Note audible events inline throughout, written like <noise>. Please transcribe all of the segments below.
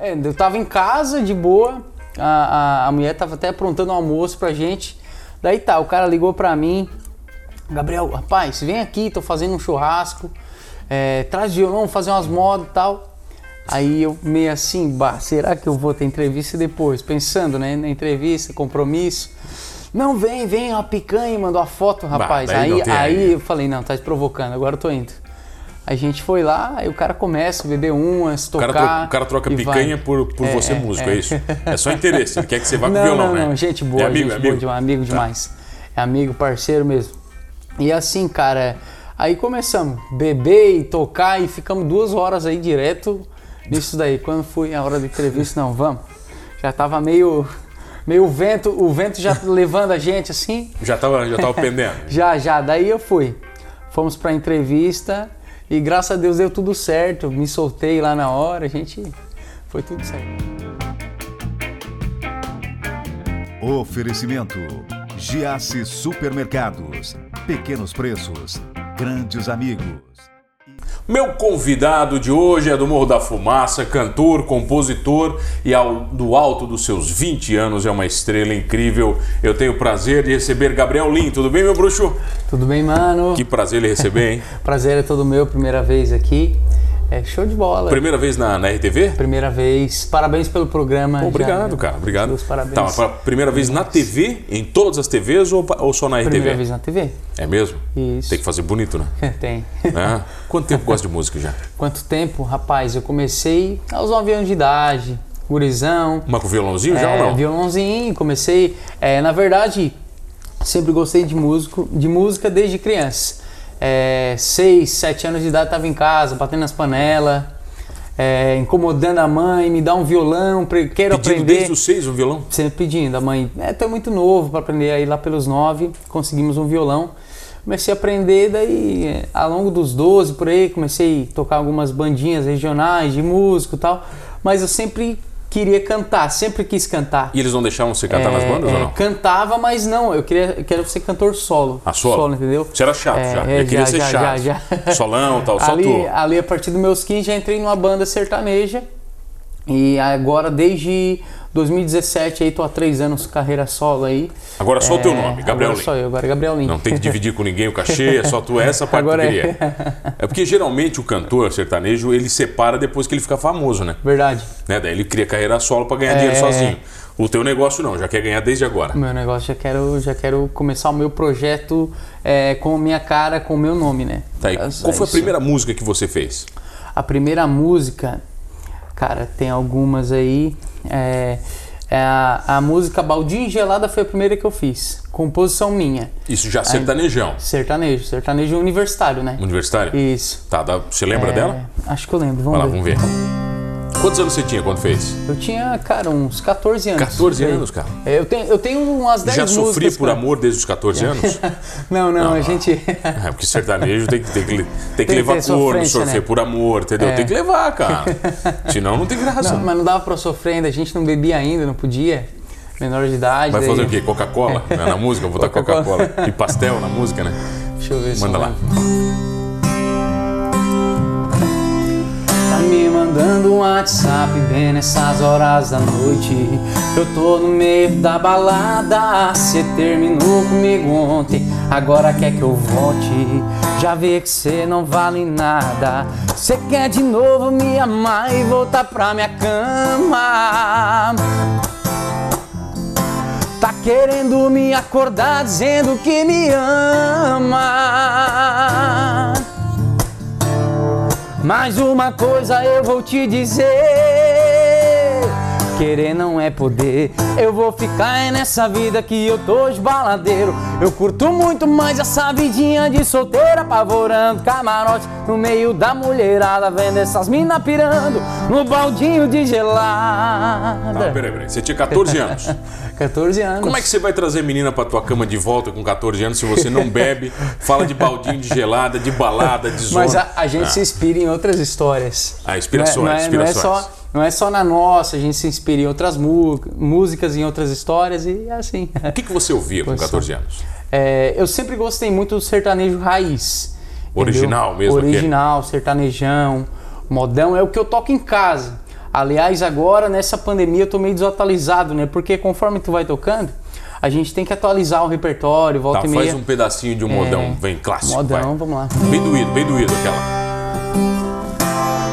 É, eu tava em casa, de boa, a, a, a mulher tava até aprontando um almoço pra gente. Daí tá, o cara ligou pra mim, Gabriel, rapaz, vem aqui, tô fazendo um churrasco, é, traz violão, vamos fazer umas modas e tal. Aí eu meio assim, bah, será que eu vou ter entrevista depois? Pensando, né, na entrevista, compromisso. Não, vem, vem, a picanha, mandou a foto, rapaz. não aí, aí aí. eu falei, não, tá te provocando, agora eu tô indo. A gente foi lá, aí o cara começa a beber umas, O tocar. cara, tro- o cara troca e picanha vai. por, por É, você é, músico, é. isso? <laughs> É só interesse, ele quer que você vá com não, violão, não, né? não, gente boa, é amigo, gente é boa amigo. demais, amigo Tá. demais. É amigo, parceiro mesmo. E assim, cara, aí começamos a beber e tocar e ficamos duas horas aí direto nisso daí. Quando foi a hora da entrevista, não, vamos. Já tava meio, meio vento, o vento já <laughs> levando a gente assim. Já tava, já tava pendendo. <laughs> Já, já, daí eu fui. Fomos pra entrevista e graças a Deus deu tudo certo. Me soltei lá na hora, a gente foi tudo certo. Oferecimento: Giasse Supermercados. Pequenos preços, grandes amigos. Meu convidado de hoje é do Morro da Fumaça, cantor, compositor e ao, do alto dos seus 20 anos é uma estrela incrível. Eu tenho o prazer de receber Gabriel Lin. Tudo bem, meu bruxo? Tudo bem, mano? Que prazer ele receber, hein? <laughs> Prazer é todo meu, primeira vez aqui. É show de bola. Primeira vez na, na RTV? Primeira vez. Parabéns pelo programa. Pô, obrigado, Já- cara. Obrigado. Meus parabéns. Tá, primeira vez na TV, em todas as TVs ou, ou só na RTV? Primeira vez na TV? É mesmo? Isso. Tem que fazer bonito, né? <laughs> Tem. É. <laughs> Quanto tempo gosta de música já? Quanto tempo? Rapaz, eu comecei aos 9 anos de idade, gurizão. Mas com violãozinho já É, ou não? Violãozinho, comecei. é, na verdade, sempre gostei de, músico, de música desde criança. É, seis, sete anos de idade, tava em casa, batendo nas panelas, é, incomodando a mãe, me dá um violão, quero Pedindo aprender. desde os seis um violão? Sempre pedindo, a mãe, é, tô muito novo para aprender aí lá pelos nove, conseguimos um violão. Comecei a aprender, daí é, ao longo dos 12 por aí, comecei a tocar algumas bandinhas regionais de músico e tal, mas eu sempre queria cantar, sempre quis cantar. E eles não deixavam você cantar nas É, bandas é, ou não? Cantava, mas não, eu queria, eu quero ser cantor solo. A solo? entendeu? Você era chato É, já. é, eu queria já, ser chato. já, já. Solão tal, só ali, tu. ali, a partir dos meus 15, já entrei numa banda sertaneja. E agora, desde 2017, aí tô há três anos carreira solo aí. Agora só o teu nome, Gabriel agora Lin. só eu, agora é Gabriel Lin. Não tem que dividir com ninguém o cachê, é só tu essa <laughs> parte Agora que é. É porque geralmente o cantor sertanejo ele separa depois que ele fica famoso, né? Verdade. né? Daí ele cria carreira solo pra ganhar dinheiro É. sozinho. O teu negócio não, já quer ganhar desde agora. O meu negócio, já quero, já quero começar o meu projeto é, com a minha cara, com o meu nome, né? Tá, e É qual foi a primeira música que você fez? A primeira música, cara, tem algumas aí. É, é a, a música Baldinho Gelada foi a primeira que eu fiz. Composição minha. Isso já sertanejão. Sertanejo, sertanejo universitário, né? Universitário? Isso. Tá, dá- você lembra É, dela? Acho que eu lembro, vamos Vai lá, ver. vamos ver. Quantos anos você tinha quando fez? Eu tinha, cara, uns 14 anos. 14 por aí. anos, cara. É, Eu tenho, eu tenho umas 10 Já músicas. sofria por cara. amor desde os 14 <laughs> anos? Não, não, a gente. <laughs> É, porque sertanejo tem que, tem que, tem que levar corno, sofrer né? por amor, entendeu? É. Tem que levar, cara. <laughs> Senão não tem graça. Não, mas não dava pra sofrer ainda, a gente não bebia ainda, não podia. Menor de idade. Vai daí- fazer o quê? Coca-Cola? Na música? Vou botar Coca-Cola. Coca-Cola. E pastel na música, né? Deixa eu ver se Manda lá. Me mandando um WhatsApp bem nessas horas da noite. Eu tô no meio da balada. Cê terminou comigo ontem, agora quer que eu volte. Já vê que cê não vale nada. Cê quer de novo me amar e voltar pra minha cama. Tá querendo me acordar dizendo que me ama. Mas uma coisa eu vou te dizer: querer não é poder. Eu vou ficar é nessa vida que eu tô de baladeiro. Eu curto muito mais essa vidinha de solteira, apavorando camarote no meio da mulherada, vendo essas minas pirando no baldinho de gelada. Tá, peraí, peraí. Você tinha 14 anos. <laughs> 14 anos. Como é que você vai trazer menina pra tua cama de volta com 14 anos se você não bebe, <laughs> fala de baldinho de gelada, de balada, de zona? Mas a, a gente Ah. se inspira em outras histórias. Ah, inspirações, não é, não é, inspirações. Não é, só, não é só na nossa, a gente se inspira em outras músicas, em outras histórias e é assim. O que, que você ouvia com Pois 14 anos? É, eu sempre gostei muito do sertanejo raiz. Original entendeu? mesmo? Original, sertanejão, modão, é o que eu toco em casa. Aliás, agora nessa pandemia eu tô meio desatualizado, né? Porque conforme tu vai tocando, a gente tem que atualizar o repertório, volta Tá, e meia. faz um pedacinho de um modão, vem clássico. Modão, vai. vamos lá. Bem doído, bem doído aquela.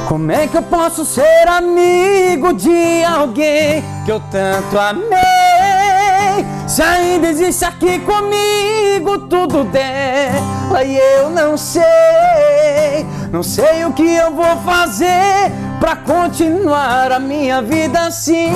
Como é que eu posso ser amigo de alguém que eu tanto amei? Se ainda existe aqui comigo tudo dela e eu não sei, não sei o que eu vou fazer pra continuar a minha vida assim.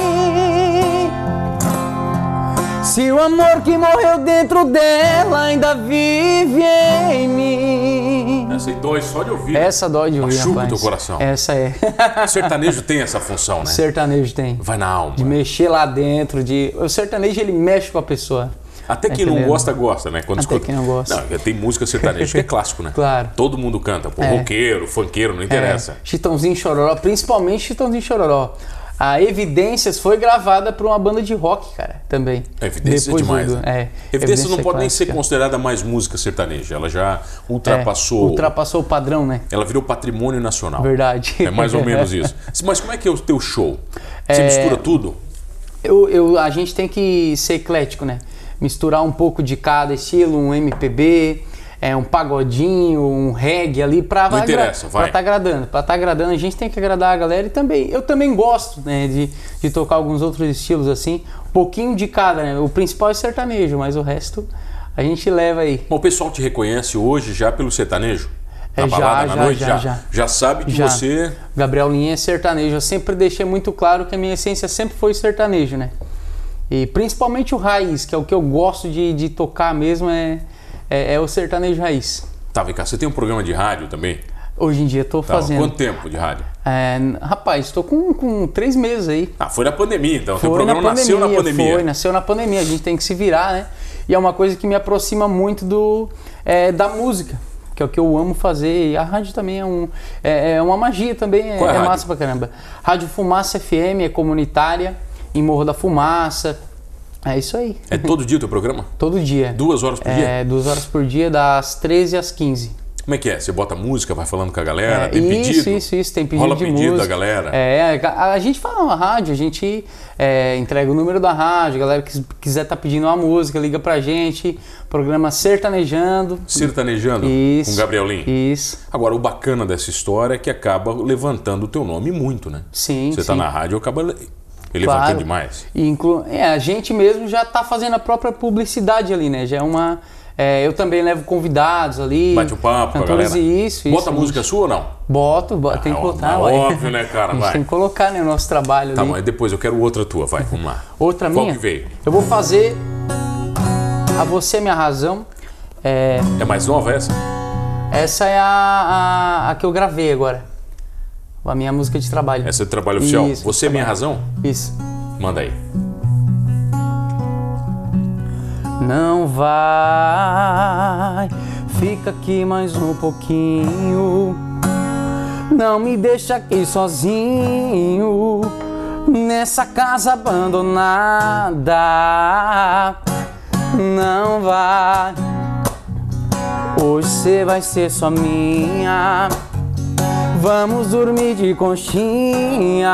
Se o amor que morreu dentro dela ainda vive em mim. Essa aí dói só de ouvir. Essa dói de ouvir, Machuca o teu coração. Essa é. <laughs> Sertanejo tem essa função, né? sertanejo tem. Vai na alma. De mexer lá dentro, de. O sertanejo ele mexe com a pessoa. Até quem não entendendo? gosta, gosta, né? Quando Até quem não gosta. Não, tem música sertaneja que é clássico, né? Claro. Todo mundo canta. Pô, É. roqueiro, funkeiro, não interessa. É, Chitãozinho Chororó, principalmente Chitãozinho Chororó. A Evidências foi gravada por uma banda de rock, cara, também. Evidências Depois é demais. do- né? é, Evidências não é pode nem ser clássica. considerada mais música sertaneja. Ela já ultrapassou. É, ultrapassou o padrão, né? Ela virou patrimônio nacional. Verdade. É mais ou menos isso. <laughs> Mas como é que é o teu show? Você mistura tudo? Eu, eu- a gente tem que ser eclético, né? Misturar um pouco de cada estilo, um MPB, é, um pagodinho, um reggae ali pra Não interessa, vai. Pra tá agradando. Pra tá agradando, a gente tem que agradar a galera e também. Eu também gosto, né, de, de tocar alguns outros estilos assim. Um pouquinho de cada, né? O principal é sertanejo, mas o resto a gente leva aí. Bom, o pessoal te reconhece hoje já pelo sertanejo? É, já, balada, na já, noite? já, já. sabe que Já. você. Gabriel Linha é sertanejo. Eu sempre deixei muito claro que a minha essência sempre foi sertanejo, né? E principalmente o raiz, que é o que eu gosto de, de tocar mesmo, é, é, é o sertanejo raiz. Tá, vem cá, você tem um programa de rádio também? Hoje em dia estou Tá, fazendo. Quanto tempo de rádio? É, rapaz, estou com, com três meses aí. Ah, foi na pandemia, então. Foi programa na nasceu na pandemia. Foi, nasceu na pandemia. A gente tem que se virar, né? E é uma coisa que me aproxima muito do, é, da música, que é o que eu amo fazer. E a rádio também é, um, é, é uma magia também, é, Qual é é massa pra caramba. Rádio Fumaça FM, é comunitária, em Morro da Fumaça. É isso aí. É todo dia o teu programa? <laughs> Todo dia. Duas horas por dia? É, duas horas por dia, das 13 às 15. Como é que é? Você bota música, vai falando com a galera, É, tem isso, pedido? isso, isso, tem pedido Rola de pedido música. da galera? É, a, a gente fala na rádio, a gente é, entrega o número da rádio, a galera que quiser tá pedindo uma música, liga pra gente, programa Sertanejando. Sertanejando Isso. com Gabriel Lin. Isso. Agora, o bacana dessa história é que acaba levantando o teu nome muito, né? Sim, Você tá sim. na rádio, acaba le- levantando Claro. demais. E inclu... é, a gente mesmo já tá fazendo a própria publicidade ali, né? Já é uma. é, eu também levo convidados ali. Bate um papo com a cantores galera. isso, Bota isso. música sua ou não? Boto, boto tem que Ah, botar, é ué. óbvio, né, cara? <laughs> A gente Vai. tem que colocar, né, o nosso trabalho Tá, ali. mas depois eu quero outra tua, vai, vamos lá. Outra Qual minha? que veio? Eu vou fazer a Você é Minha Razão. É, É mais nova essa? essa é a, a, a que eu gravei agora. A minha música de trabalho. Essa é do trabalho oficial? Isso, Você é minha razão? Isso. Manda aí. Não vai, fica aqui mais um pouquinho. Não me deixa aqui sozinho nessa casa abandonada. Não vai, hoje você vai ser só minha. Vamos dormir de conchinha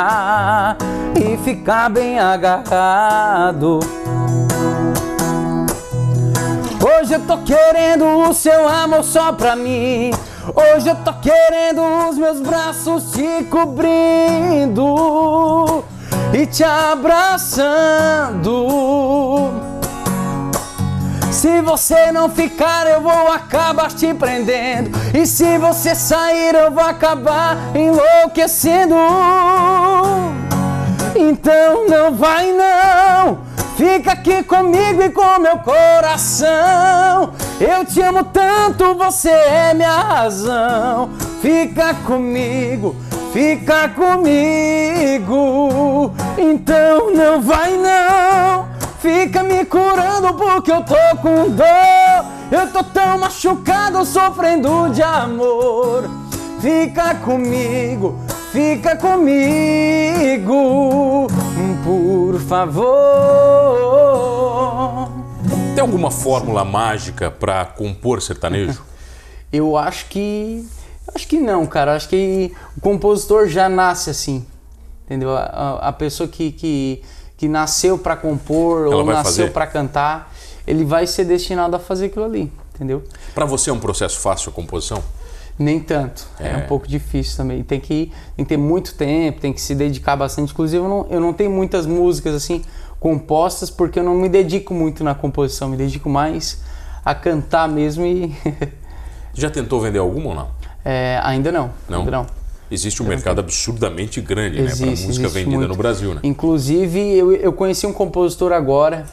e ficar bem agarrado. Hoje eu tô querendo o seu amor só pra mim. Hoje eu tô querendo os meus braços te cobrindo e te abraçando. Se você não ficar, eu vou acabar te prendendo. E se você sair, eu vou acabar enlouquecendo. Então não vai não. Fica aqui comigo e com meu coração. Eu te amo tanto, você é minha razão. Fica comigo, fica comigo. Então não vai não. Fica me curando porque eu tô com dor. Eu tô tão machucado, sofrendo de amor. Fica comigo, fica comigo, por favor. Tem alguma fórmula mágica pra compor sertanejo? <laughs> Eu acho que. Acho que não, cara. Acho que o compositor já nasce assim. entendeu? A, a- a pessoa que, que, que nasceu para compor Ela ou nasceu para cantar, ele vai ser destinado a fazer aquilo ali, entendeu? Pra você é um processo fácil a composição? Nem tanto. É. É. um pouco difícil também. Tem que, tem que ter muito tempo, tem que se dedicar bastante. Inclusive, eu não, eu não tenho muitas músicas assim compostas porque eu não me dedico muito na composição, me dedico mais a cantar mesmo e. <laughs> Já tentou vender alguma ou não? É, ainda não. Não? Ainda não. Existe um mercado absurdamente grande, né? Existe, música vendida muito. no Brasil, né? Inclusive, eu, eu conheci um compositor agora,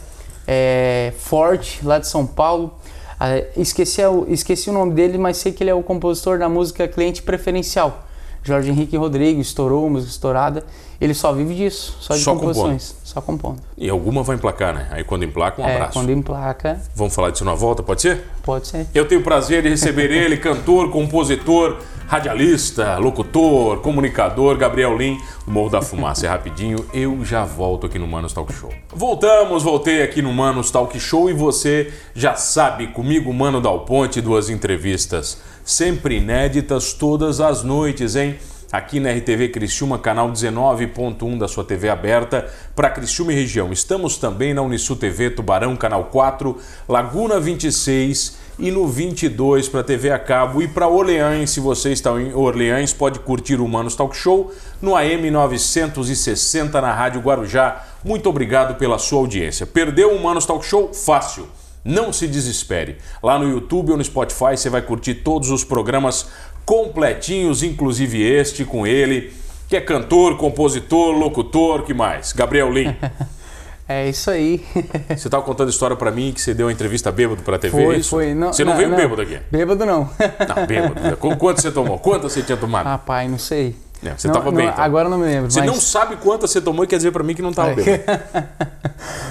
é, Forte, lá de São Paulo. Ah, esqueci, o- esqueci o nome dele, mas sei que ele é o compositor da música Cliente Preferencial. Jorge Henrique Rodrigues, estourou, música estourada. Ele só vive disso, só de Só composições. Só compondo. E alguma vai emplacar, né? Aí quando emplaca, um É, abraço. quando emplaca, Vamos falar disso na volta, pode ser? pode ser. Eu tenho o prazer de receber <laughs> ele, cantor, compositor, radialista, locutor, comunicador, Gabriel do Morro da Fumaça. É rapidinho, eu já volto aqui no Manos Talk Show. Voltamos, voltei aqui no Manos Talk Show e você já sabe, comigo, Mano Dal Ponte, duas entrevistas sempre inéditas todas as noites, hein? Aqui na RTV Criciúma, canal 19.1 da sua TV aberta para Criciúma e região. Estamos também na Unisul TV Tubarão, canal 4, Laguna 26 e no 22 para TV a cabo e para Orleans, se você está em Orleans, pode curtir o Manos Talk Show no AM 960 na Rádio Guarujá. Muito obrigado pela sua audiência. Perdeu o Manos Talk Show? Fácil. Não se desespere. Lá no YouTube ou no Spotify você vai curtir todos os programas completinhos, inclusive este com ele, que é cantor, compositor, locutor, que mais? Gabriel Lim. <laughs> É isso aí. <laughs> Você estava contando história para mim que você deu uma entrevista bêbado para a TV, foi, é isso? foi. Não, você não, veio bêbado aqui? Bêbado não. Não, bêbado. <laughs> Qu- Quanto você tomou? Quantas você tinha tomado? Rapaz, não sei. É, você Não- tava bem, não- então. Agora eu não me lembro. Você mas... não sabe quantas você tomou e quer dizer para mim que não estava É. bêbado.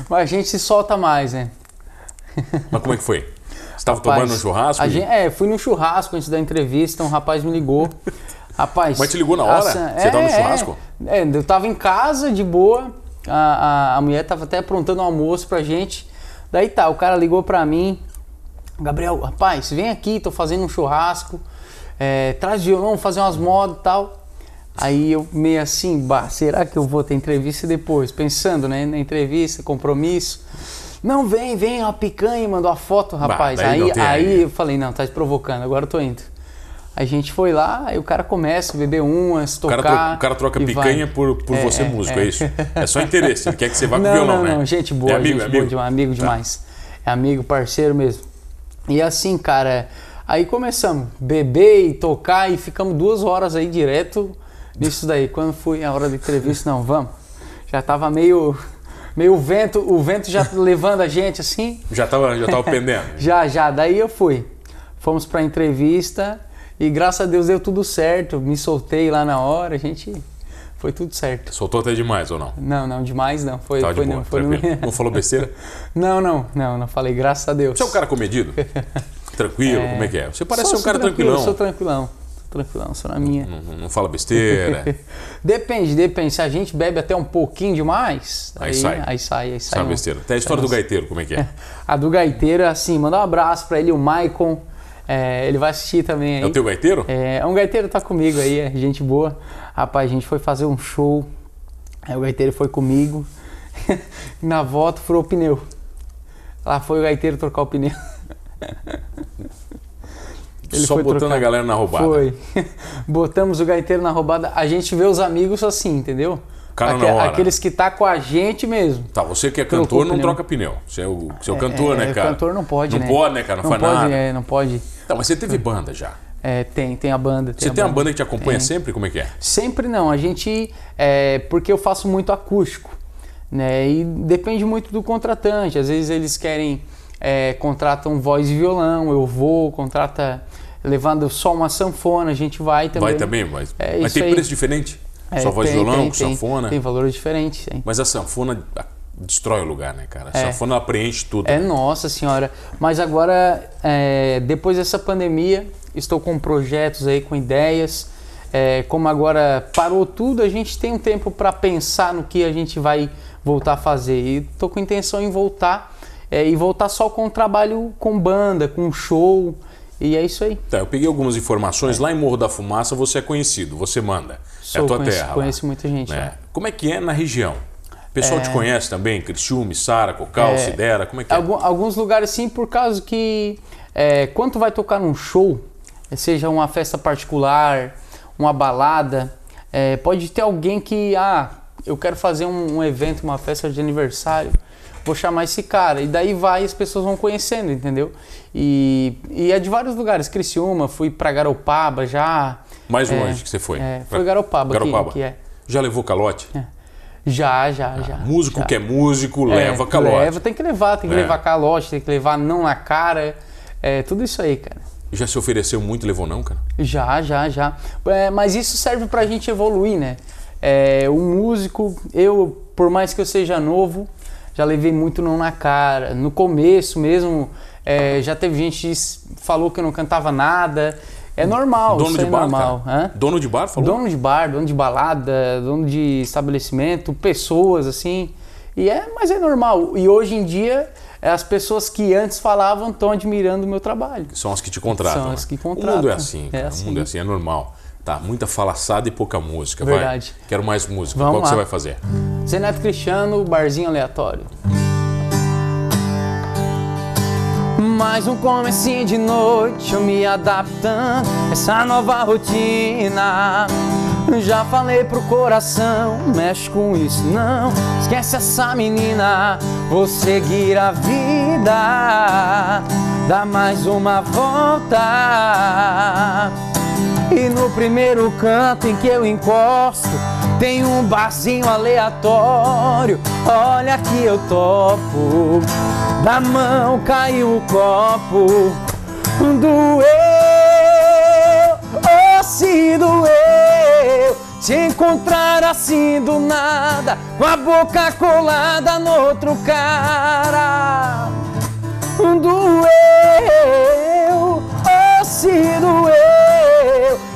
Mas a gente se solta mais, né? Mas como é que foi? Você estava tomando um churrasco? gente- é, fui no churrasco antes da entrevista, um rapaz me ligou. Rapaz. Mas te ligou na hora? assim, Você tava no churrasco? É, eu tava em casa, de boa. A, a, a mulher tava até aprontando um almoço pra gente. Daí tá, o cara ligou pra mim. Gabriel, rapaz, vem aqui, tô fazendo um churrasco. É, traz violão, vamos fazer umas modas e tal. Aí eu meio assim, bah, será que eu vou ter entrevista depois? Pensando, né, na entrevista, compromisso. Não, vem, vem, a picanha, mandou a foto, rapaz. não aí, aí aí. eu falei, não, tá te provocando, agora eu tô indo. A gente foi lá, aí o cara começa a beber umas, O tocar. cara, tro- o cara troca picanha vai. por, por É, você é, músico, é. é. isso? É só interesse, ele quer que você vá com não, violão, não, né? não, gente boa, é amigo, gente é boa amigo. demais, amigo Tá. demais. É amigo, parceiro mesmo. E assim, cara, aí começamos beber e tocar e ficamos duas horas aí direto nisso daí. Quando foi a hora da entrevista, não, vamos. Já tava meio, meio vento, o vento já <laughs> levando a gente assim. Já tava, já tava <laughs> pendendo. Já, já, daí eu fui. Fomos pra entrevista e graças a Deus deu tudo certo. Me soltei lá na hora, a gente. Foi tudo certo. Soltou até demais ou não? Não, não, demais não. Foi, foi boa, não, foi no- Não falou besteira? <laughs> Não, não, não, não falei, graças a Deus. Você é um cara comedido? Tranquilo, como é que é? Você parece Sou- ser um cara tranquilo, tranquilão. Sou tranquilão, tranquilão, sou na minha. Não, não- não fala besteira. <laughs> Depende, depende. Se a gente bebe até um pouquinho demais, Aí sai. Aí sai, aí sai. Sabe um- besteira. Até a história do sai gaiteiro, como é que é? <laughs> A do gaiteiro, assim, mandar um abraço pra ele, o Maicon. É, ele vai assistir também aí. É o teu gaiteiro? É, um gaiteiro tá comigo aí, é gente boa. Rapaz, a gente foi fazer um show. Aí o gaiteiro foi comigo. <laughs> Na volta furou o pneu. Lá foi o gaiteiro trocar o pneu. Ele Só botando trocar. a galera na roubada. Foi. <laughs> Botamos o gaiteiro na roubada. A gente vê os amigos assim, entendeu? Cara hora. Aqueles que tá com a gente mesmo. Tá, você que é Trocou cantor não pneu. troca pneu. Você é o, você é o cantor, É, né, cara? cantor não pode, não né? pode, né, cara? Não, faz pode, nada. É, não pode. Não, mas você teve banda já. É, tem, tem a banda. Você a tem uma banda que te acompanha Tem. sempre? Como é que é? Sempre não, a gente. É, porque eu faço muito acústico, né? E depende muito do contratante. Às vezes eles querem. É, contratam voz e violão, eu vou, contrata levando só uma sanfona, a gente vai também. Vai também, mas, É mas tem aí. preço diferente? É, Só voz tem, violão, tem, com tem, sanfona. Tem valores diferentes, tem. Mas a sanfona ah, destrói o lugar, né, cara? A É. sanfona preenche tudo. É né? nossa senhora. Mas agora, é, depois dessa pandemia, estou com projetos aí, com ideias. É, como agora parou tudo, a gente tem um tempo para pensar no que a gente vai voltar a fazer. E estou com intenção em voltar é, e voltar só com o trabalho com banda, com show E é isso aí. Tá, eu peguei algumas informações. Lá em Morro da Fumaça você é conhecido, você manda. é Sou, a tua conheço, terra. lá, conheço muita gente. né? lá. Como é que é na região? O pessoal te conhece também? Criciúma, Sara, Cocal, Sidera, como é que é? Alguns lugares sim, por causa que é, quando vai tocar num show, seja uma festa particular, uma balada, é, pode ter alguém que, ah, eu quero fazer um, um evento, uma festa de aniversário, vou chamar esse cara. E daí vai e as pessoas vão conhecendo, entendeu? E, e é de vários lugares. Criciúma, fui pra Garopaba já. Mais é, longe que você foi? É, foi Garopaba, que- Garopaba. Que, é. Já levou calote? Já, já, já. Músico já. que é músico, É, leva calote. Leva, tem que levar, tem que É. levar calote, tem que levar não na cara. É, tudo isso aí, cara. Já se ofereceu muito e levou não, cara? Já, já, já. É, mas isso serve pra gente evoluir, né? É, o músico, eu, por mais que eu seja novo, já levei muito não na cara. No começo mesmo, é, já teve gente que falou que eu não cantava nada. É normal, Dono de é bar, normal. Dono de bar, falou? Dono de bar, dono de balada, dono de estabelecimento, pessoas assim. E é, mas é normal. E hoje em dia, é, as pessoas que antes falavam estão admirando o meu trabalho. São as que te contratam. São as né? que O mundo contratam. é assim, É assim. O mundo é assim, é normal. Tá, muita falaçada e pouca música. Verdade. Vai. Quero mais música. Vamos Qual que lá. você vai fazer? Zé Neto Cristiano, barzinho aleatório. Mais um comecinho de noite, eu me adaptando a essa nova rotina. Já falei pro coração, mexe com isso não. Esquece essa menina, vou seguir a vida. Dá mais uma volta. E no primeiro canto em que eu encosto, tem um barzinho aleatório. Olha que eu topo. Da mão caiu o copo. Doeu, oh se doeu. Te encontrar assim do nada, com a boca colada no outro cara doeu, oh se doeu,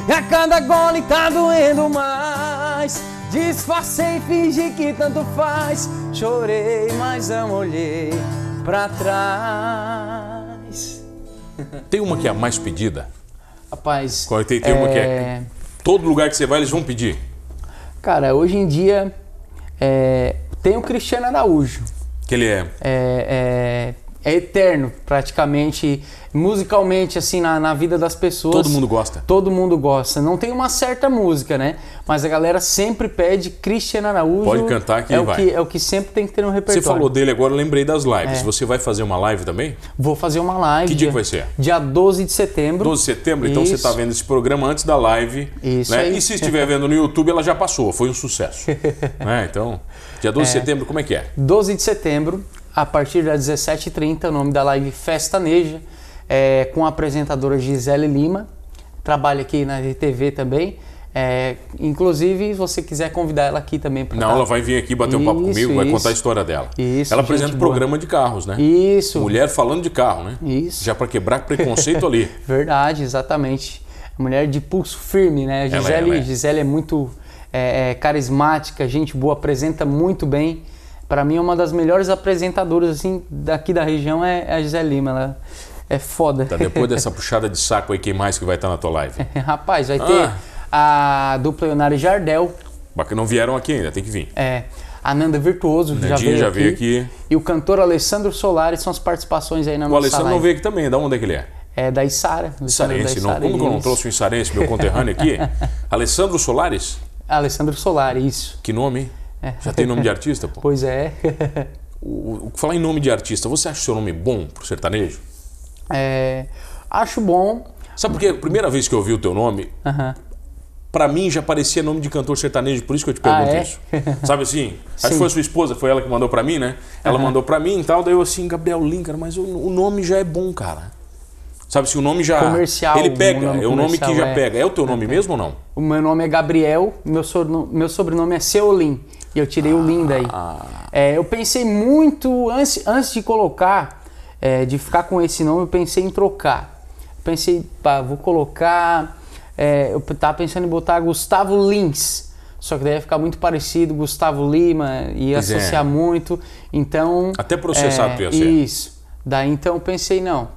e a cada gole tá doendo mais. Disfarcei, fingi que tanto faz, chorei, mas não olhei pra trás. <laughs> Tem uma que é a mais pedida? Rapaz, Qual- Tem, tem uma que é. Todo lugar que você vai, eles vão pedir. Cara, hoje em dia é, tem o Cristiano Araújo. Que ele é. É, é- é eterno, praticamente, musicalmente, assim, na, na vida das pessoas. Todo mundo gosta. Todo mundo gosta. Não tem uma certa música, né? Mas a galera sempre pede Cristiano Araújo. Pode cantar que é o vai. que É o que sempre tem que ter no Você repertório. falou dele agora, eu lembrei das lives. É. Você vai fazer uma live também? Vou fazer uma live. Que dia que vai ser? Dia 12 de setembro. 12 de setembro, então você está vendo esse programa antes da live. Isso né? E se estiver vendo no YouTube, ela já passou, foi um sucesso. <laughs> né? Então, dia 12 de setembro, como é que é? 12 de setembro, a partir das 17h30, o nome da live Festaneja, é, com a apresentadora Gisele Lima, trabalha aqui na RTV também. É, inclusive, se você quiser convidar ela aqui também para Não, ela vai vir aqui bater um papo Isso, comigo, vai isso. contar a história dela. Isso, ela apresenta um boa. programa de carros, né? Isso, Mulher falando de carro, né? Isso. Já para quebrar preconceito ali. <laughs> verdade, exatamente. Mulher de pulso firme, né? Ela é, Gisele, ela é. Gisele é muito é, é, carismática, gente boa, apresenta muito bem. Para mim, é uma das melhores apresentadoras assim daqui da região é a Gisele Lima. Ela é foda. Tá, depois dessa puxada de saco aí, quem mais que vai estar na tua live? <laughs> Rapaz, vai ter a dupla Leonardo Jardel, Bacana, Não vieram aqui ainda, tem que vir. é, a Nanda Virtuoso, que já veio, já aqui, veio aqui. E o cantor Alessandro Solar são as participações aí na O nossa Alessandro não live. veio aqui também, da onde é que ele é? É da Isara. Alessandro da Sarense, não. Como que eu não trouxe um Sarense, meu conterrâneo aqui? <laughs> Alessandro Solares? Alessandro Solar, isso. Que nome, hein? Já tem nome de artista, pô? Pois é. O, o- falar em nome de artista, você acha o seu nome bom pro sertanejo? É, acho bom. Sabe por quê? A primeira vez que eu ouvi o teu nome, Aham. pra mim já parecia nome de cantor sertanejo, por isso que eu te pergunto Ah, é? isso. Sabe assim? <laughs> Acho que Sim. foi a sua esposa, foi ela que mandou pra mim, né? Ela mandou pra mim e tal, daí eu assim, Gabriel Lincoln, mas o, o nome já é bom, cara. Sabe se o nome já. Comercial, Ele pega, é o nome que já é. pega. É o teu nome mesmo ou não? O meu nome é Gabriel, meu, sobrenome, meu sobrenome é Seolim. E eu tirei o Lin daí. Ah. É, eu pensei muito, antes, antes de colocar, é, de ficar com esse nome, eu pensei em trocar. Pensei, pá, vou colocar. é, eu tava pensando em botar Gustavo Lins. Só que daí ia ficar muito parecido, Gustavo Lima, ia Pois é. associar muito. Então. Até processado ia ser. Isso. Daí então eu pensei, não,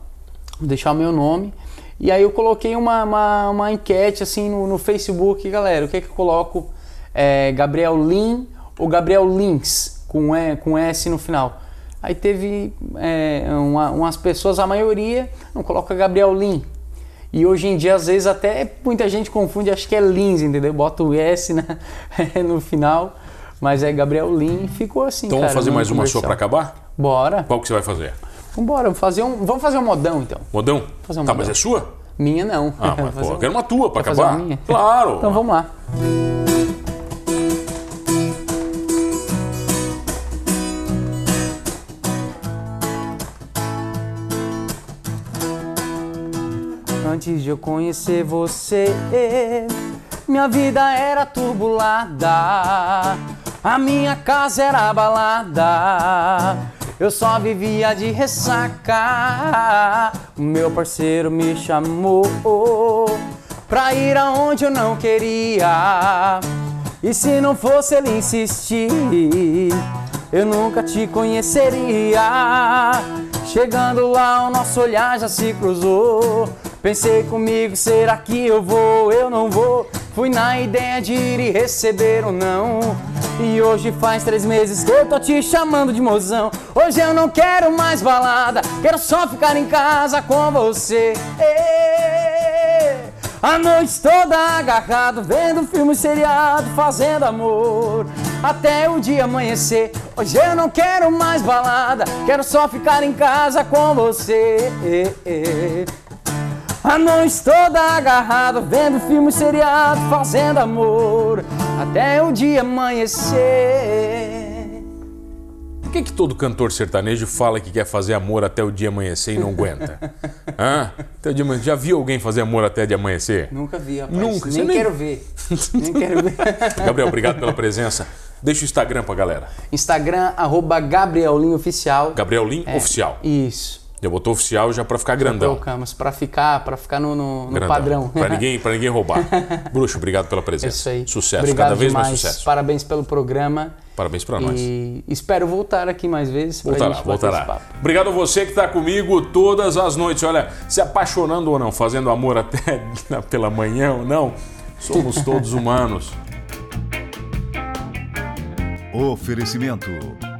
vou deixar o meu nome. E aí eu coloquei uma, uma, uma enquete assim no, no, Facebook, galera, o que é que eu coloco? É, Gabriel Lin ou Gabriel Lins, com, e, com S no final. Aí teve é, uma, umas pessoas, a maioria, não coloca Gabriel Lin. E hoje em dia, às vezes, até muita gente confunde, acho que é Lins, entendeu? Bota o S né, <laughs> no final, mas é Gabriel Lin, ficou assim. Então cara, vamos fazer mais uma sua para acabar? Bora. Qual que você vai fazer? Vambora, vamos fazer um, vamos fazer um modão então. Modão? Fazer um tá, modão. mas é sua? Minha não. Ah, mas <laughs> pô, um... eu quero uma tua para acabar. fazer uma minha? Claro. Então vamos lá. Antes de eu conhecer você, minha vida era turbulada. A minha casa era balada. Eu só vivia de ressaca. O meu parceiro me chamou pra ir aonde eu não queria. E se não fosse ele insistir, eu nunca te conheceria. Chegando lá, o nosso olhar já se cruzou. Pensei comigo, será que eu vou? Eu não vou. Fui na ideia de ir e receber ou não. E hoje faz três meses que eu tô te chamando de mozão. Hoje eu não quero mais balada, quero só ficar em casa com você. A noite toda agarrado, vendo filme seriado, fazendo amor. Até o dia amanhecer. Hoje eu não quero mais balada, quero só ficar em casa com você. A noite toda agarrado, vendo filme seriado, fazendo amor, até o dia amanhecer. Por que, que todo cantor sertanejo fala que quer fazer amor até o dia amanhecer e não aguenta? <laughs> Hã? Até o dia amanhecer. Já viu alguém fazer amor até de amanhecer? Nunca vi, rapaz. Nunca, Nem nem- quero ver. nem quero ver. <laughs> Gabriel, obrigado pela presença. Deixa o Instagram pra galera. Instagram, arroba Gabrielinho Oficial. Gabriel Lin É, Oficial. Isso. Já botou oficial já pra ficar grandão. Colocamos pra ficar, pra ficar no, no- no padrão. Pra ninguém, pra ninguém roubar. <laughs> Bruxo, obrigado pela É presença. isso aí. Sucesso, Obrigado cada vez demais. mais sucesso. Parabéns pelo programa. Parabéns pra nós. E espero voltar aqui mais vezes. Voltará, voltará. Obrigado a você que está comigo todas as noites. Olha, se apaixonando ou não, fazendo amor até <laughs> pela manhã ou não, somos todos <laughs> humanos. Oferecimento: